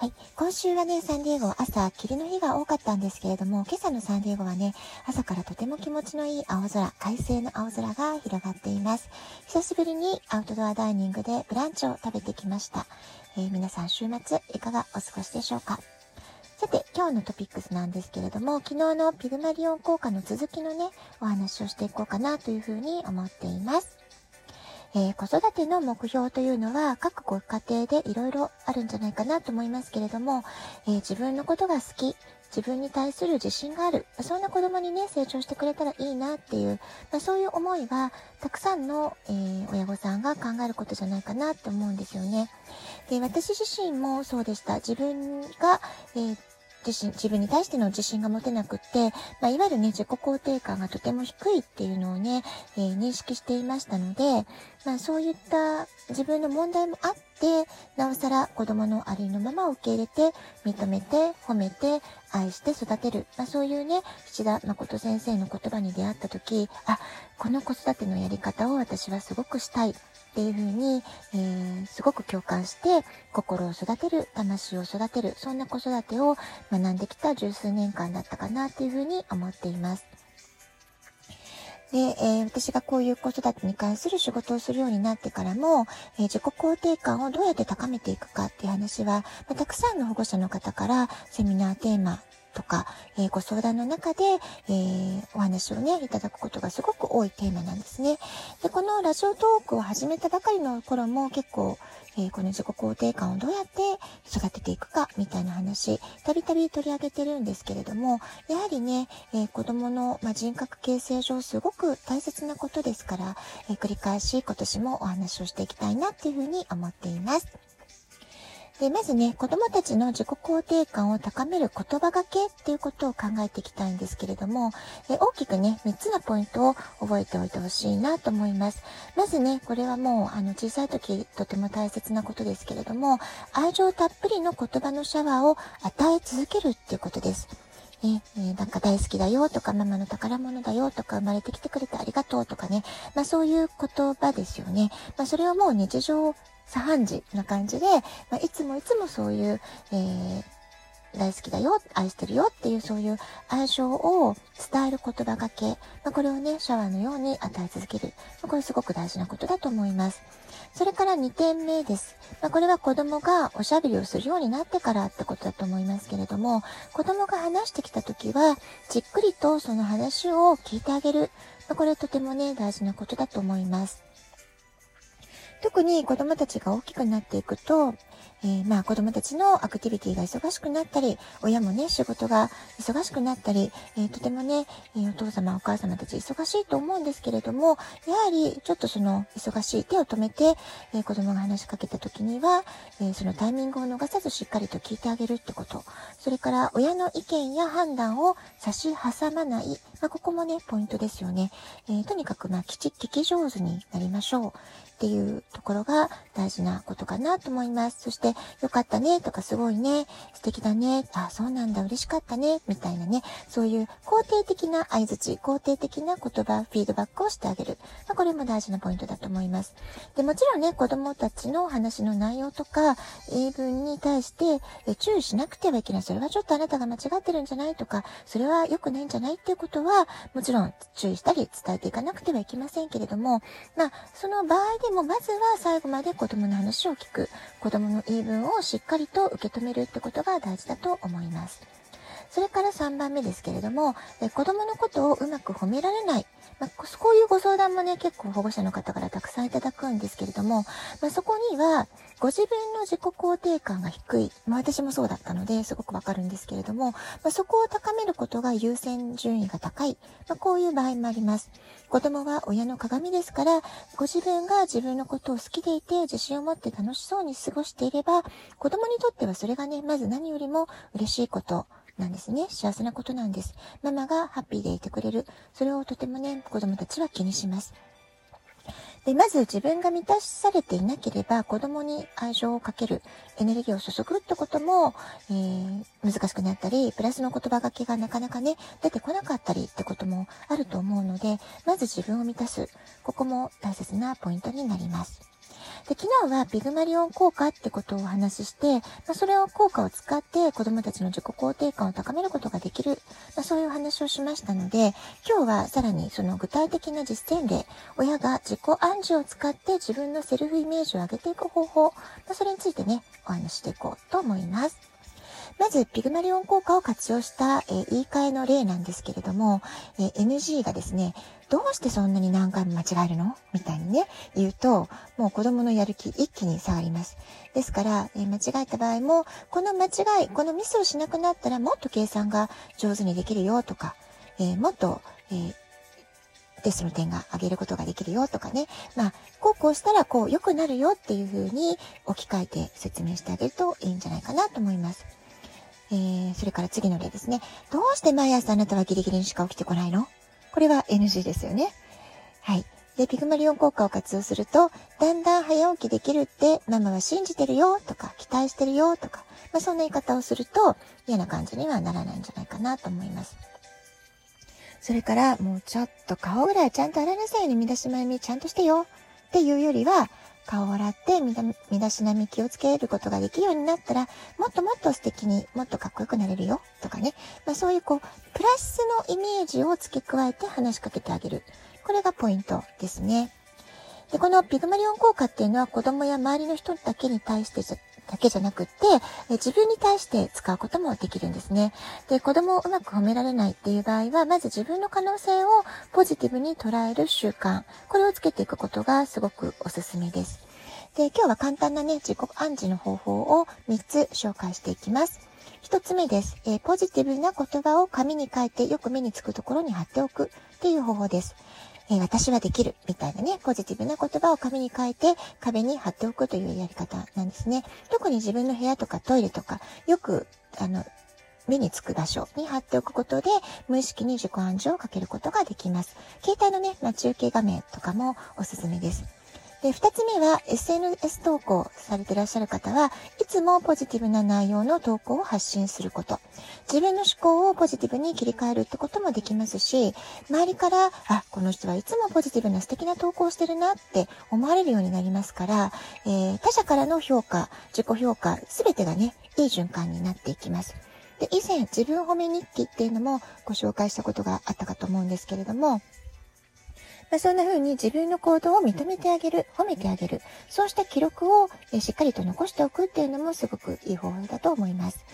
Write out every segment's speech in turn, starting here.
はい。今週はね、サンディエゴ朝、霧の日が多かったんですけれども、今朝のサンディエゴはね、朝からとても気持ちのいい青空、快晴の青空が広がっています。久しぶりにアウトドアダイニングでブランチを食べてきました。えー、皆さん週末いかがお過ごしでしょうか？さて、今日のトピックスなんですけれども、昨日のピグマリオン効果の続きのね、お話をしていこうかなというふうに思っています。えー、子育ての目標というのは各ご家庭でいろいろあるんじゃないかなと思いますけれども、えー、自分のことが好き、自分に対する自信がある、そんな子供にね、成長してくれたらいいなっていう、まあ、そういう思いは、たくさんの、えー、親御さんが考えることじゃないかなって思うんですよね。で、私自身もそうでした。自分が、えー自信、自分に対しての自信が持てなくって、まあ、いわゆるね、自己肯定感がとても低いっていうのをね、えー、認識していましたので、まあ、そういった自分の問題もあって、なおさら子供のありのままを受け入れて、認めて、褒めて、愛して育てる。まあ、そういうね、七田誠先生の言葉に出会った時、あ、この子育てのやり方を私はすごくしたい。っていうふうに、えー、すごく共感して、心を育てる、魂を育てる、そんな子育てを学んできた十数年間だったかなっていうふうに思っています。で、えー、私がこういう子育てに関する仕事をするようになってからも、えー、自己肯定感をどうやって高めていくかっていう話は、まあ、たくさんの保護者の方からセミナーテーマとか、えー、ご相談の中で、えー、お話をね、いただくことがすごく多いテーマなんですね。で、このラジオトークを始めたばかりの頃も結構、えー、この自己肯定感をどうやって育てていくかみたいな話、たびたび取り上げてるんですけれども、やはりね、えー、子供の、ま、人格形成上すごく大切なことですから、え、繰り返し今年もお話をしていきたいなっていうふうに思っています。で、まずね、子供たちの自己肯定感を高める言葉がけっていうことを考えていきたいんですけれども、え大きくね、3つのポイントを覚えておいてほしいなと思います。まずね、これはもう、あの、小さい時とても大切なことですけれども、愛情たっぷりの言葉のシャワーを与え続けるっていうことです。ね、え、なんか大好きだよとか、ママの宝物だよとか、生まれてきてくれてありがとうとかね、まあそういう言葉ですよね。まあそれをもう日常茶飯事な感じで、まあ、いつもいつもそういう、えー、大好きだよ、愛してるよっていうそういう愛情を伝える言葉がけ、まあ、これをね、シャワーのように与え続ける。まあ、これすごく大事なことだと思います。それから2点目です。まあ、これは子供がおしゃべりをするようになってからってことだと思いますけれども、子供が話してきた時は、じっくりとその話を聞いてあげる。ま、これはとてもね、大事なことだと思います。特に子供たちが大きくなっていくと、えー、まあ子供たちのアクティビティが忙しくなったり、親もね、仕事が忙しくなったり、えー、とてもね、えー、お父様お母様たち忙しいと思うんですけれども、やはりちょっとその忙しい手を止めて、え子供が話しかけた時には、えそのタイミングを逃さずしっかりと聞いてあげるってこと。それから親の意見や判断を差し挟まない。まあ、ここもね、ポイントですよね。えとにかくまあきちっ聞き上手になりましょう。っていうところが大事なことかなと思います。そして、よかったねとかすごいね、素敵だね、あ、そうなんだ、嬉しかったね、みたいなね、そういう肯定的な合図値、肯定的な言葉、フィードバックをしてあげる。ま、これも大事なポイントだと思います。で、もちろんね、子供たちの話の内容とか、言い分に対して注意しなくてはいけない。それはちょっとあなたが間違ってるんじゃないとか、それは良くないんじゃないっていうことは、もちろん注意したり伝えていかなくてはいけませんけれども、まあ、その場合ででもまずは最後まで子供の話を聞く。子供のの言い分をしっかりと受け止めるってことが大事だと思います。それから3番目ですけれども、え子供のことをうまく褒められない。まあ、こういうご相談もね、結構保護者の方からたくさんいただくんですけれども、まあ、そこには、ご自分の自己肯定感が低い。まあ、私もそうだったので、すごくわかるんですけれども、ま、そこを高めることが優先順位が高い。ま、こういう場合もあります。子供は親の鏡ですから、ご自分が自分のことを好きでいて、自信を持って楽しそうに過ごしていれば、子供にとってはそれがね、まず何よりも嬉しいことなんですね。幸せなことなんです。ママがハッピーでいてくれる。それをとてもね、子供たちは気にします。で、まず自分が満たされていなければ子供に愛情をかける、エネルギーを注ぐってことも、えー、難しくなったり、プラスの言葉がけがなかなかね、出てこなかったりってこともあると思うので、まず自分を満たす。ここも大切なポイントになります。で、昨日はピグマリオン効果ってことをお話しして、まあ、それを効果を使って子供たちの自己肯定感を高めることができる、まあ、そういうお話をしましたので、今日はさらにその具体的な実践例、親が自己暗示を使って自分のセルフイメージを上げていく方法、まあ、それについてね、お話ししていこうと思います。まず、ピグマリオン効果を活用した、え、言い換えの例なんですけれども、え、NG がですね、どうしてそんなに何回も間違えるの？みたいにね、言うと、もう子供のやる気一気に下がります。ですから、え、間違えた場合も、この間違い、このミスをしなくなったらもっと計算が上手にできるよとか、えもっと、えーテストの点が上げることができるよとかね。まあ、こうこうしたらこう良くなるよっていう風に置き換えて説明してあげるといいんじゃないかなと思います。えー、それから次の例ですね。どうして毎朝あなたはギリギリにしか起きてこないの？これは NG ですよね。はい。で、ピグマリオン効果を活用すると、だんだん早起きできるってママは信じてるよとか、期待してるよとか、まあ、そんな言い方をすると嫌な感じにはならないんじゃないかなと思います。それから、もうちょっと顔ぐらいちゃんと洗いなさいよね。身だしまみちゃんとしてよ。っていうよりは、顔を洗って身だしなみ気をつけることができるようになったら、もっともっと素敵にもっとかっこよくなれるよとかね。まあそういうこう、プラスのイメージを付け加えて話しかけてあげる。これがポイントですね。で、このピグマリオン効果っていうのは子供や周りの人だけに対してだけじゃなくって、え自分に対して使うこともできるんですね。で、子供をうまく褒められないっていう場合は、まず自分の可能性をポジティブに捉える習慣、これをつけていくことがすごくおすすめです。で、今日は簡単なね、自己暗示の方法を3つ紹介していきます。1つ目です。えー、ポジティブな言葉を紙に書いてよく目につくところに貼っておくっていう方法です。えー、私はできるみたいなね、ポジティブな言葉を紙に書いて壁に貼っておくというやり方なんですね。特に自分の部屋とかトイレとか、よく、あの、目につく場所に貼っておくことで、無意識に自己暗示をかけることができます。携帯のね、ま中継画面とかもおすすめです。で、二つ目は SNS 投稿されていらっしゃる方はいつもポジティブな内容の投稿を発信すること。自分の思考をポジティブに切り替えるってこともできますし、周りから、あ、この人はいつもポジティブな素敵な投稿をしてるなって思われるようになりますから、えー、他者からの評価、自己評価、すべてがね、いい循環になっていきます。で、以前自分褒め日記っていうのもご紹介したことがあったかと思うんですけれども、まあ、そんな風に自分の行動を認めてあげる、褒めてあげる、そうした記録をしっかりと残しておくっていうのもすごくいい方法だと思います。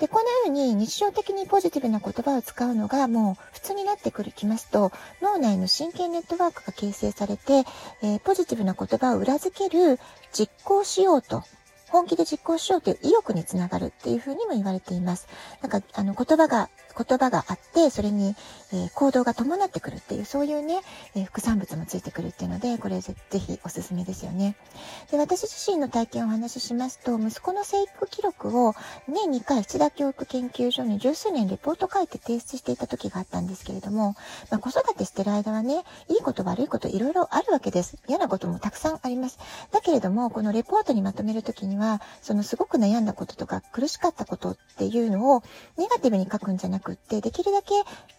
で、こんな風に日常的にポジティブな言葉を使うのがもう普通になってくるきますと、脳内の神経ネットワークが形成されて、えー、ポジティブな言葉を裏付ける実行しようと本気で実行しようという意欲につながるっていうふうにも言われています。なんか、あの、言葉が、言葉があって、それに、えー、行動が伴ってくるっていう、そういうね、えー、副産物もついてくるっていうので、これぜぜひおすすめですよね。で、私自身の体験をお話ししますと、息子の生育記録を年2回、七田教育研究所に十数年レポート書いて提出していた時があったんですけれども、まあ、子育てしてる間はね、いいこと悪いこといろいろあるわけです。嫌なこともたくさんあります。だけれども、このレポートにまとめるときには、そのすごく悩んだこととか苦しかったことっていうのをネガティブに書くんじゃなくって、できるだけ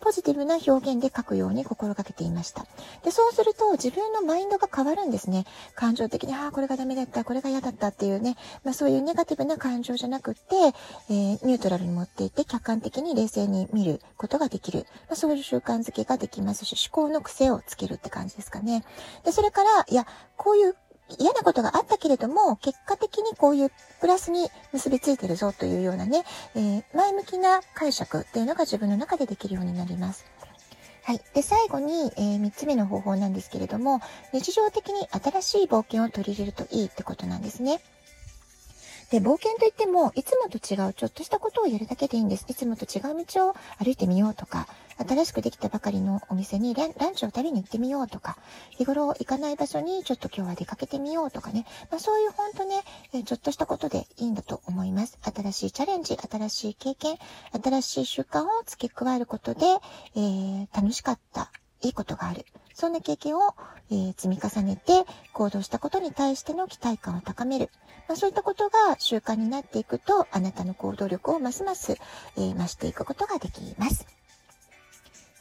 ポジティブな表現で書くように心がけていました。で、そうすると自分のマインドが変わるんですね。感情的に、ああ、これがダメだった、これが嫌だったっていうね、まあそういうネガティブな感情じゃなくって、えー、ニュートラルに持っていって客観的に冷静に見ることができる。まあそういう習慣づけができますし、思考の癖をつけるって感じですかね。で、それから、いや、こういう嫌なことがあったけれども、結果的にこういうプラスに結びついてるぞというようなね、えー、前向きな解釈っていうのが自分の中でできるようになります。はい。で、最後に、えー、3つ目の方法なんですけれども、日常的に新しい冒険を取り入れるといいってことなんですね。で、冒険といっても、いつもと違うちょっとしたことをやるだけでいいんです。いつもと違う道を歩いてみようとか、新しくできたばかりのお店にランチを食べに行ってみようとか、日頃行かない場所にちょっと今日は出かけてみようとかね、まあ、そういうほんとね、ちょっとしたことでいいんだと思います。新しいチャレンジ、新しい経験、新しい習慣を付け加えることで、えー、楽しかった、いいことがある。そんな経験を、えー、積み重ねて行動したことに対しての期待感を高める。まあ、そういったことが習慣になっていくと、あなたの行動力をますます、えー、増していくことができます。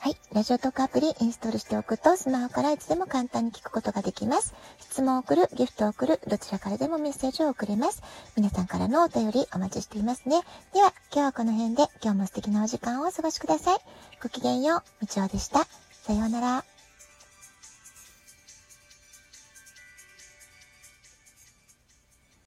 はい。ラジオトークアプリインストールしておくと、スマホからいつでも簡単に聞くことができます。質問を送る、ギフトを送る、どちらからでもメッセージを送れます。皆さんからのお便りお待ちしていますね。では、今日はこの辺で、今日も素敵なお時間をお過ごしください。ごきげんよう、みちおでした。さようなら。